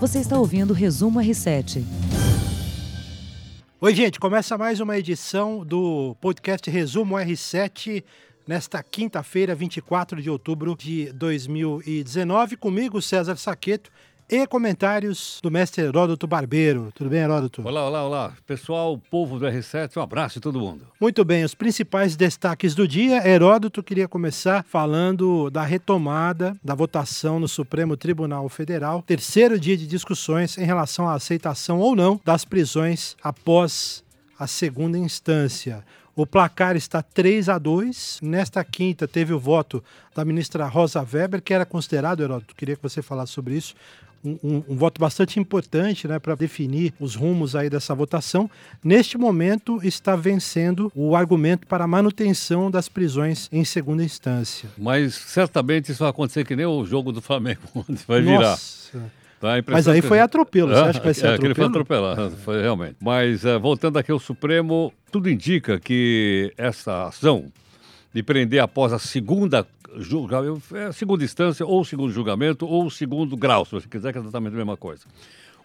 Você está ouvindo o Resumo R7. Oi, gente, começa mais uma edição do podcast Resumo R7 nesta quinta-feira, 24 de outubro de 2019. Comigo, César Saqueto e comentários do mestre Heródoto Barbeiro. Tudo bem, Heródoto? Olá, olá, olá. Pessoal, povo do R7, um abraço a todo mundo. Muito bem, os principais destaques do dia. Heródoto queria começar falando da retomada da votação no Supremo Tribunal Federal, terceiro dia de discussões em relação à aceitação ou não das prisões após a segunda instância. O placar está 3 a 2. Nesta quinta teve o voto da ministra Rosa Weber, que era considerado, Heródoto, queria que você falasse sobre isso, um, um, um, voto bastante importante né, para definir os rumos aí dessa votação. Neste momento está vencendo o argumento para a manutenção das prisões em segunda instância. Mas certamente isso vai acontecer que nem o jogo do Flamengo, onde vai virar. Nossa. Mas aí foi atropelo, você acha que vai ser é, atropelo? Foi atropelado, foi realmente. Mas uh, voltando aqui ao Supremo, tudo indica que essa ação de prender após a segunda julgamento, é, segunda instância, ou segundo julgamento, ou segundo grau, se você quiser, que é exatamente a mesma coisa.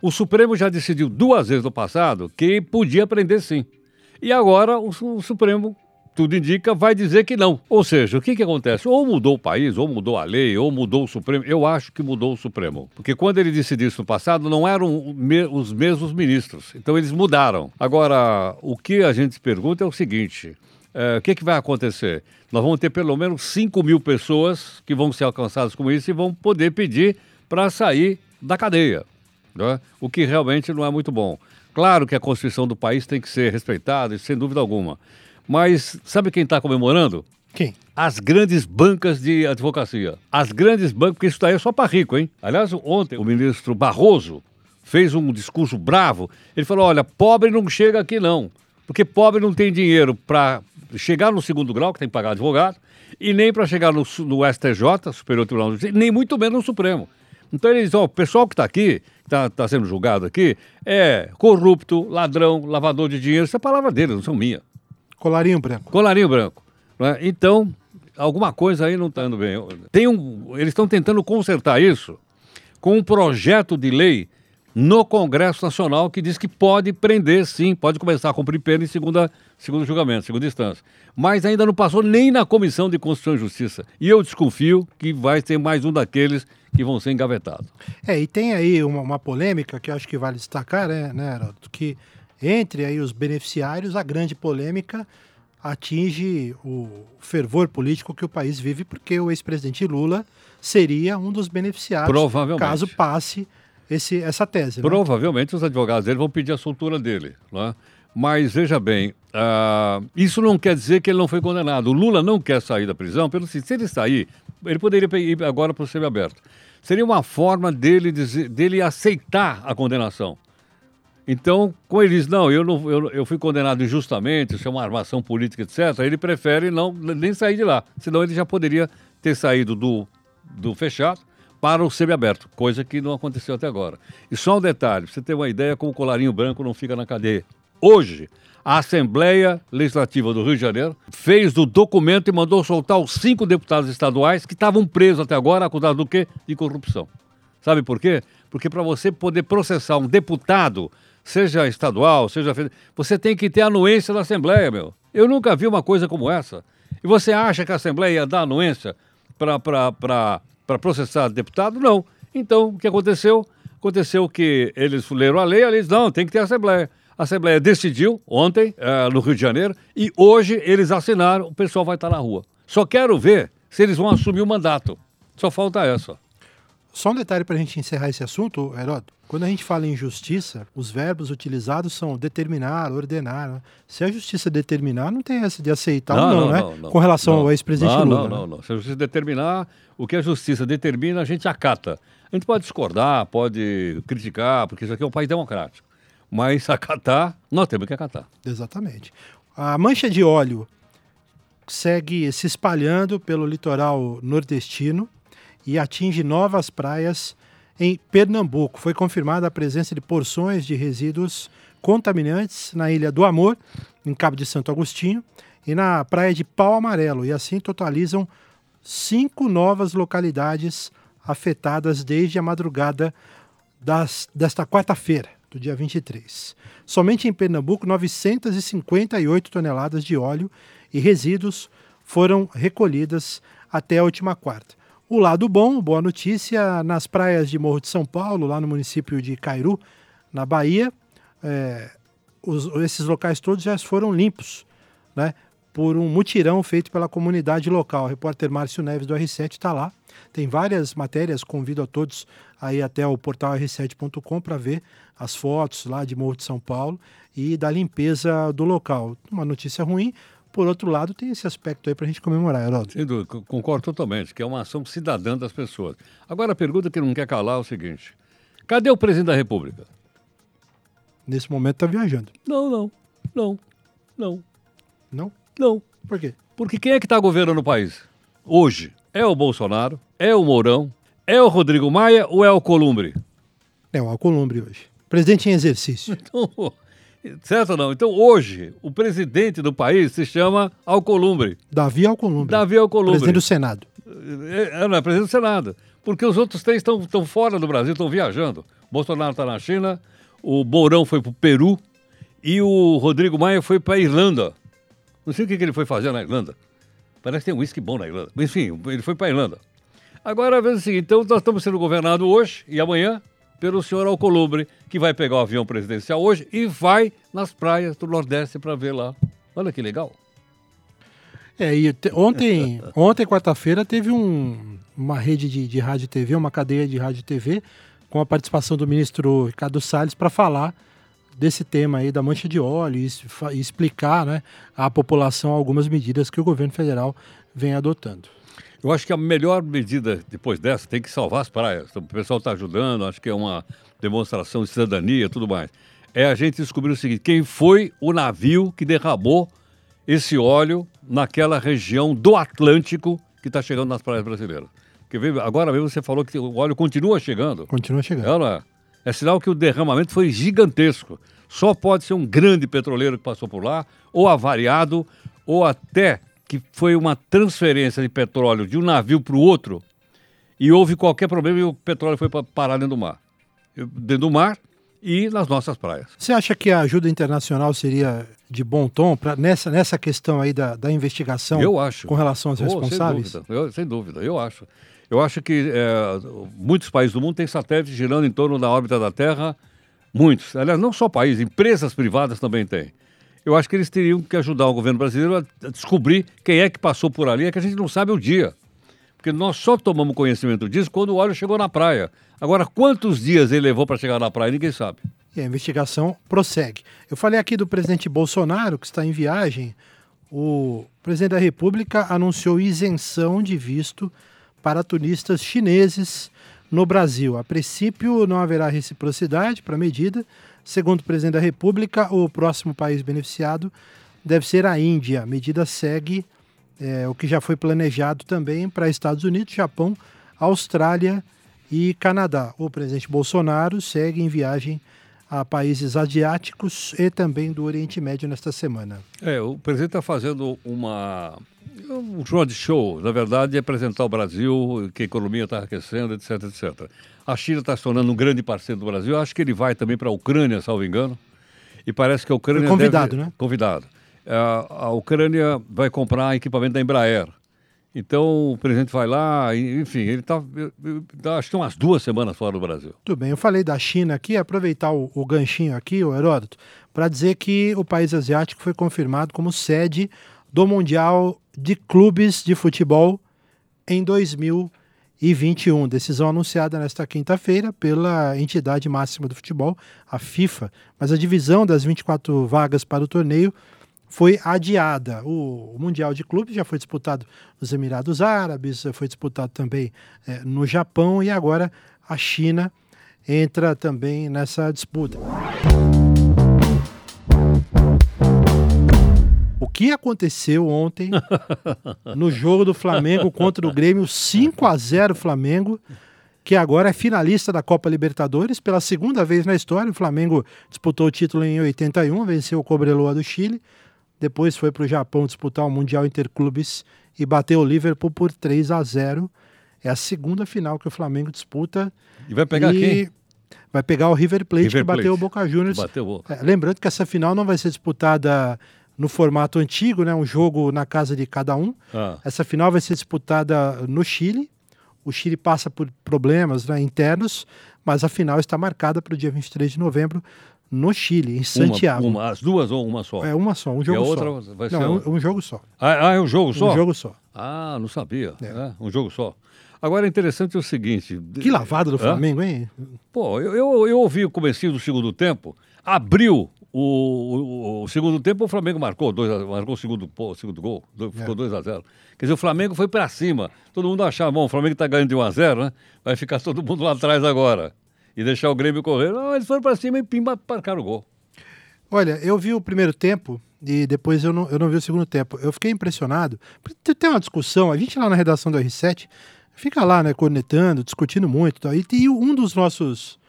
O Supremo já decidiu duas vezes no passado que podia prender sim. E agora o, o Supremo tudo indica, vai dizer que não. Ou seja, o que, que acontece? Ou mudou o país, ou mudou a lei, ou mudou o Supremo. Eu acho que mudou o Supremo. Porque quando ele decidiu isso no passado, não eram os mesmos ministros. Então eles mudaram. Agora, o que a gente pergunta é o seguinte: é, o que, que vai acontecer? Nós vamos ter pelo menos 5 mil pessoas que vão ser alcançadas com isso e vão poder pedir para sair da cadeia. Né? O que realmente não é muito bom. Claro que a Constituição do país tem que ser respeitada, sem dúvida alguma. Mas sabe quem está comemorando? Quem? As grandes bancas de advocacia. As grandes bancas, porque isso daí é só para rico, hein? Aliás, ontem o ministro Barroso fez um discurso bravo. Ele falou: olha, pobre não chega aqui não. Porque pobre não tem dinheiro para chegar no segundo grau, que tem que pagar advogado, e nem para chegar no, no, STJ, Superior Tribunal de Justiça, nem muito menos no Supremo. Então ele diz: ó, o pessoal que está aqui, está tá sendo julgado aqui, é corrupto, ladrão, lavador de dinheiro. Isso é palavra dele, não são minha. Colarinho branco. Colarinho branco. Né? Então, alguma coisa aí não está indo bem. Tem um, eles estão tentando consertar isso com um projeto de lei no Congresso Nacional que diz que pode prender, sim, pode começar a cumprir pena em segunda, segundo julgamento, segunda instância. Mas ainda não passou nem na Comissão de Constituição e Justiça. E eu desconfio que vai ser mais um daqueles que vão ser engavetados. É, e tem aí uma, uma polêmica que acho que vale destacar, né, né Heraldo, que entre aí os beneficiários, a grande polêmica atinge o fervor político que o país vive, porque o ex-presidente Lula seria um dos beneficiários caso passe esse, essa tese. Né? Provavelmente né? os advogados dele vão pedir a soltura dele. Né? Mas veja bem, uh, isso não quer dizer que ele não foi condenado. O Lula não quer sair da prisão, pelo se ele sair, ele poderia ir agora para o semiaberto. Seria uma forma dele, dizer, dele aceitar a condenação. Então, como ele diz, não, eu, não, eu, eu fui condenado injustamente, isso é uma armação política, etc., ele prefere não, nem sair de lá. Senão ele já poderia ter saído do, do fechado para o semiaberto, coisa que não aconteceu até agora. E só um detalhe, você ter uma ideia como o colarinho branco não fica na cadeia. Hoje, a Assembleia Legislativa do Rio de Janeiro fez do documento e mandou soltar os cinco deputados estaduais que estavam presos até agora, acusados do quê? De corrupção. Sabe por quê? Porque para você poder processar um deputado seja estadual, seja federal, você tem que ter anuência da Assembleia, meu. Eu nunca vi uma coisa como essa. E você acha que a Assembleia ia dar anuência para processar deputado? Não. Então, o que aconteceu? Aconteceu que eles leram a lei, eles não, tem que ter Assembleia. A Assembleia decidiu ontem, é, no Rio de Janeiro, e hoje eles assinaram, o pessoal vai estar na rua. Só quero ver se eles vão assumir o mandato. Só falta essa. Só um detalhe para a gente encerrar esse assunto, Heródoto. Quando a gente fala em justiça, os verbos utilizados são determinar, ordenar. Né? Se a justiça determinar, não tem essa de aceitar não, ou não, não né? Não, Com relação ao ex-presidente Lula. Não, né? não, não. Se a justiça determinar, o que a justiça determina, a gente acata. A gente pode discordar, pode criticar, porque isso aqui é um país democrático. Mas acatar, nós temos que acatar. Exatamente. A mancha de óleo segue se espalhando pelo litoral nordestino e atinge novas praias em Pernambuco. Foi confirmada a presença de porções de resíduos contaminantes na Ilha do Amor, em Cabo de Santo Agostinho, e na praia de Pau Amarelo, e assim totalizam cinco novas localidades afetadas desde a madrugada das, desta quarta-feira, do dia 23. Somente em Pernambuco, 958 toneladas de óleo e resíduos foram recolhidas até a última quarta. O lado bom, boa notícia, nas praias de Morro de São Paulo, lá no município de Cairu, na Bahia, é, os, esses locais todos já foram limpos, né? Por um mutirão feito pela comunidade local. O repórter Márcio Neves do R7 está lá. Tem várias matérias, convido a todos aí até o portal r7.com para ver as fotos lá de Morro de São Paulo e da limpeza do local. Uma notícia ruim, por outro lado, tem esse aspecto aí para a gente comemorar, Heródoto. Sem dúvida, concordo totalmente, que é uma ação cidadã das pessoas. Agora, a pergunta que não quer calar é o seguinte: cadê o presidente da República? Nesse momento está viajando. Não, não, não, não. Não? Não. Por quê? Porque quem é que está governando o país? Hoje, é o Bolsonaro, é o Mourão, é o Rodrigo Maia ou é o Columbre? É o Alcolumbre hoje. Presidente em exercício. Então, certo ou não? Então, hoje, o presidente do país se chama Alcolumbre. Davi Alcolumbre. Davi Alcolumbre. Presidente do Senado. É, é, não, é presidente do Senado. Porque os outros três estão fora do Brasil, estão viajando. Bolsonaro está na China, o Mourão foi para o Peru e o Rodrigo Maia foi para a Irlanda. Não sei o que, que ele foi fazer na Irlanda. Parece que tem um uísque bom na Irlanda. Enfim, ele foi para a Irlanda. Agora, a vez é o seguinte, então nós estamos sendo governados hoje e amanhã pelo senhor Alcolumbre, que vai pegar o avião presidencial hoje e vai nas praias do Nordeste para ver lá. Olha que legal. É, e te, ontem, ontem quarta-feira, teve um, uma rede de, de rádio e TV, uma cadeia de rádio e TV, com a participação do ministro Ricardo Salles para falar desse tema aí da mancha de óleo e, e explicar né, à população algumas medidas que o governo federal vem adotando. Eu acho que a melhor medida depois dessa tem que salvar as praias. O pessoal está ajudando, acho que é uma demonstração de cidadania e tudo mais. É a gente descobrir o seguinte: quem foi o navio que derramou esse óleo naquela região do Atlântico que está chegando nas praias brasileiras? Porque agora mesmo você falou que o óleo continua chegando. Continua chegando. É, não é? é sinal que o derramamento foi gigantesco. Só pode ser um grande petroleiro que passou por lá, ou avariado, ou até que foi uma transferência de petróleo de um navio para o outro e houve qualquer problema e o petróleo foi para parar dentro do mar. Dentro do mar e nas nossas praias. Você acha que a ajuda internacional seria de bom tom pra, nessa, nessa questão aí da, da investigação eu acho. com relação aos oh, responsáveis? Sem dúvida, eu, sem dúvida, eu acho. Eu acho que é, muitos países do mundo têm satélites girando em torno da órbita da Terra, muitos. Aliás, não só países, empresas privadas também têm eu acho que eles teriam que ajudar o governo brasileiro a descobrir quem é que passou por ali, é que a gente não sabe o dia. Porque nós só tomamos conhecimento disso quando o óleo chegou na praia. Agora, quantos dias ele levou para chegar na praia, ninguém sabe. E a investigação prossegue. Eu falei aqui do presidente Bolsonaro, que está em viagem. O presidente da República anunciou isenção de visto para turistas chineses no Brasil. A princípio, não haverá reciprocidade para a medida, Segundo o presidente da República, o próximo país beneficiado deve ser a Índia. A medida segue é, o que já foi planejado também para Estados Unidos, Japão, Austrália e Canadá. O presidente Bolsonaro segue em viagem a países asiáticos e também do Oriente Médio nesta semana. É, o presidente está fazendo uma um de show, na verdade, é apresentar o Brasil, que a economia está aquecendo, etc, etc. A China está se tornando um grande parceiro do Brasil. Eu acho que ele vai também para a Ucrânia, salvo engano. E parece que a Ucrânia. Foi convidado, deve... né? Convidado. A, a Ucrânia vai comprar equipamento da Embraer. Então o presidente vai lá, enfim, ele está, acho que umas duas semanas fora do Brasil. Tudo bem, eu falei da China aqui, aproveitar o, o ganchinho aqui, o Heródoto, para dizer que o país asiático foi confirmado como sede do Mundial de Clubes de Futebol em 2021. Decisão anunciada nesta quinta-feira pela entidade máxima do futebol, a FIFA, mas a divisão das 24 vagas para o torneio foi adiada. O, Mundial de Clubes já foi disputado nos Emirados Árabes, foi disputado também é, no Japão e agora a China entra também nessa disputa. Que aconteceu ontem no jogo do Flamengo contra o Grêmio 5 a 0 Flamengo, que agora é finalista da Copa Libertadores pela segunda vez na história. O Flamengo disputou o título em 81, venceu o Cobreloa do Chile, depois foi para o Japão disputar o Mundial Interclubes e bateu o Liverpool por 3 a 0. É a segunda final que o Flamengo disputa. E vai pegar e quem? vai pegar o River Plate River que bateu Plate. o Boca Juniors. Bateu o É, lembrando que essa final não vai ser disputada no formato antigo, né? Um jogo na casa de cada um. Ah, Essa final vai ser disputada no Chile. O Chile passa por problemas né, internos, mas a final está marcada para o dia 23 de novembro no Chile, em Santiago. Uma, uma, as duas ou uma só? É uma só, um e a jogo outra só. vai Não, ser. é um, um jogo só. Ah, ah, é um jogo só? Um jogo só. Ah, não sabia. É. É, um jogo só. Agora é interessante o seguinte. Que lavada do Hã? Flamengo, hein? Pô, eu, eu, eu ouvi o comecinho do segundo tempo, abriu o, o, o segundo tempo, o Flamengo marcou, dois, a- marcou o segundo, o segundo gol, do- ficou É. 2 a 0 Quer dizer, o Flamengo foi pra cima. Todo mundo achava, bom, o Flamengo tá ganhando de 1 a 0 né? Vai ficar todo mundo lá atrás agora. E deixar o Grêmio correr. Não, eles foram pra cima e pimba, marcaram o gol. Olha, eu vi o primeiro tempo e depois eu não, eu não vi o segundo tempo. Eu fiquei impressionado. Tem- uma discussão, a gente lá na redação do R7 fica lá, né, cornetando, discutindo muito. e tal. E um dos nossos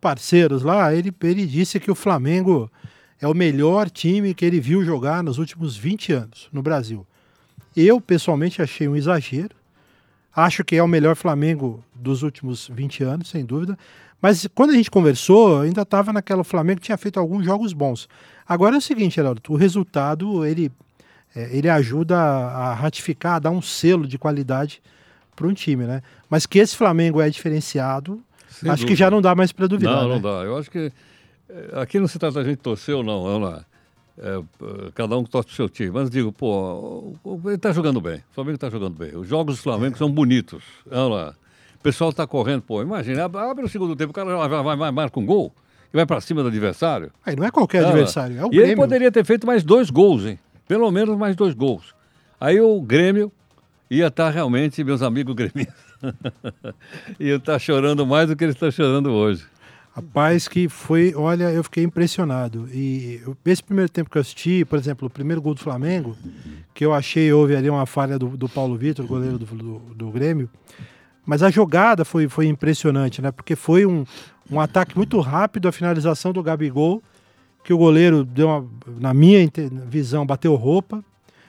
parceiros lá, ele, ele disse que o Flamengo é o melhor time que ele viu jogar nos últimos 20 anos no Brasil. Eu, pessoalmente, achei um exagero. Acho que é o melhor Flamengo dos últimos 20 anos, sem dúvida. Mas quando a gente conversou, ainda estava naquela Flamengo que tinha feito alguns jogos bons. Agora é o seguinte, Geraldo, o resultado ele, é, ele ajuda a ratificar, a dar um selo de qualidade para um time, né? Mas que esse Flamengo é diferenciado, Sem acho que dúvida. já não dá mais para duvidar. Não, né? não dá. Eu acho que aqui não se trata de gente torcer ou não, é lá. É, cada um torce pro seu time. Mas digo, pô, o- o- ele tá jogando bem. O Flamengo tá jogando bem. Os jogos do Flamengo são bonitos. Olha lá. O pessoal tá correndo, pô, imagina, ab- abre o segundo tempo, o cara vai, vai, vai, marca um gol e vai para cima do adversário. Aí não é qualquer Olha adversário, é o e ele Grêmio. poderia ter feito mais dois gols, hein? Pelo menos mais dois gols. Aí o Grêmio ia estar realmente, meus amigos gremistas, ia estar chorando mais do que eles estão chorando hoje. Rapaz, que foi, olha, eu fiquei impressionado. E esse primeiro tempo que eu assisti, por exemplo, o primeiro gol do Flamengo, que eu achei, houve ali uma falha do, do Paulo Vitor, goleiro do, do, do Grêmio. Mas a jogada foi, foi impressionante, né? Porque foi um, um ataque muito rápido, a finalização do Gabigol, que o goleiro deu uma, na minha visão, bateu roupa.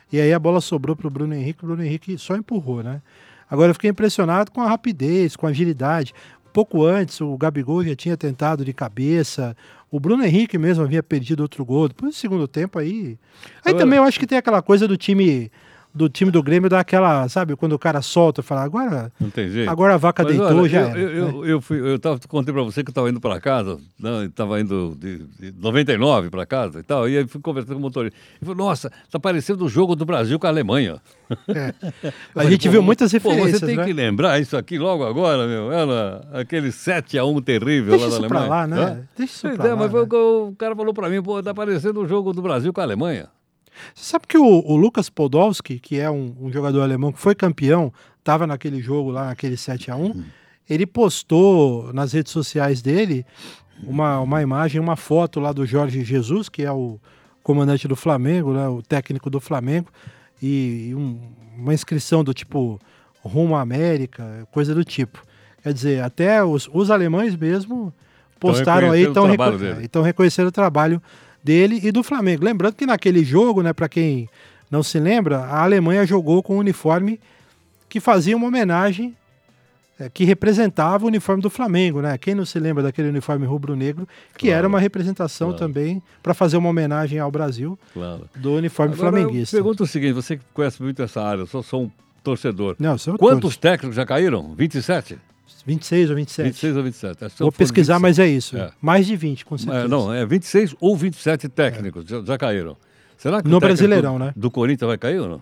E aí a bola sobrou para o Bruno Henrique, o Bruno Henrique só empurrou, né? Agora eu fiquei impressionado com a rapidez, com a agilidade. Pouco antes, o Gabigol já tinha tentado de cabeça. O Bruno Henrique mesmo havia perdido outro gol. Depois do segundo tempo aí. Aí Agora- também eu acho que tem aquela coisa do time do time do Grêmio dar aquela, sabe, quando o cara solta, fala, agora, Não tem jeito. agora a vaca Mas, deitou, olha, já eu, era. Eu, eu, eu, fui, eu tava, contei pra você que eu estava indo para casa, né, estava indo de, de 99 para casa e tal, e aí fui conversando com o motorista. Ele falou, nossa, tá parecendo o jogo do Brasil com a Alemanha. É. A gente "Pô, viu muitas pô, referências, você tem né? que lembrar isso aqui logo agora, meu. Ela, aquele 7x1 terrível Deixa lá da Alemanha. pra lá, né? Hã? Deixa isso Pois pra é, lá, mas foi né? o que o cara falou pra mim, pô, tá parecendo o jogo do Brasil com a Alemanha. Você sabe que o, o Lucas Podolski, que é um, um jogador alemão que foi campeão, estava naquele jogo lá, naquele 7 a 1 ele postou nas redes sociais dele uma, uma imagem, uma foto lá do Jorge Jesus, que é o comandante do Flamengo, né, o técnico do Flamengo, e, e um- uma inscrição do tipo rumo à América, coisa do tipo. Quer dizer, até os, os alemães mesmo postaram aí, estão dele. então reconhecendo o trabalho dele e do Flamengo. Lembrando que naquele jogo, né, para quem não se lembra, a Alemanha jogou com um uniforme que fazia uma homenagem é, que representava o uniforme do Flamengo, né? Quem não se lembra daquele uniforme rubro-negro, que Claro, era uma representação claro. também para fazer uma homenagem ao Brasil Claro. do uniforme Agora, flamenguista. Eu pergunto o seguinte, você que conhece muito essa área, eu sou, sou um torcedor. Não, Quantos técnicos já caíram? 27? 26 ou 27. 26 ou 27? Acho Vou pesquisar, 26. mas é isso. É. Mais de 20, com certeza. É, não, é 26 ou 27 técnicos já, já caíram. Será que No Brasileirão, do, né? Do Corinthians vai cair ou não?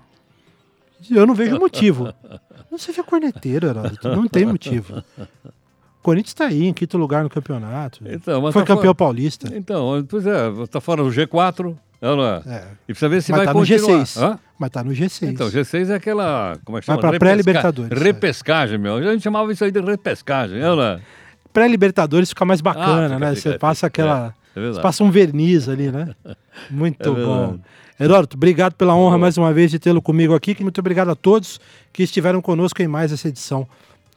Eu não vejo motivo. Não seja corneteiro, Heródoto. Não tem motivo. O Corinthians está aí, em quinto lugar no campeonato. Então, Foi tá campeão fora- paulista. Então, pois é, está fora do G4, é, não é? É. E precisa ver se Mas vai tá no continuar. G6. Hã? Mas tá no G6. Então, G6 é aquela. Como é que Vai chama? pra Repesca- pré-Libertadores, é. Repescagem, meu. A gente chamava isso aí de repescagem, é, não é? Pré-Libertadores fica mais bacana, Ah, fica- né? fica- Você passa aquela. É, é você passa um verniz ali, né? Muito É bom. Heródoto, obrigado pela honra mais uma vez de tê-lo comigo aqui. Muito obrigado a todos que estiveram conosco em mais essa edição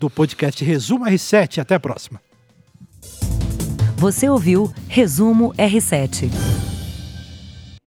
do podcast Resumo R7. Até a próxima. Você ouviu Resumo R7.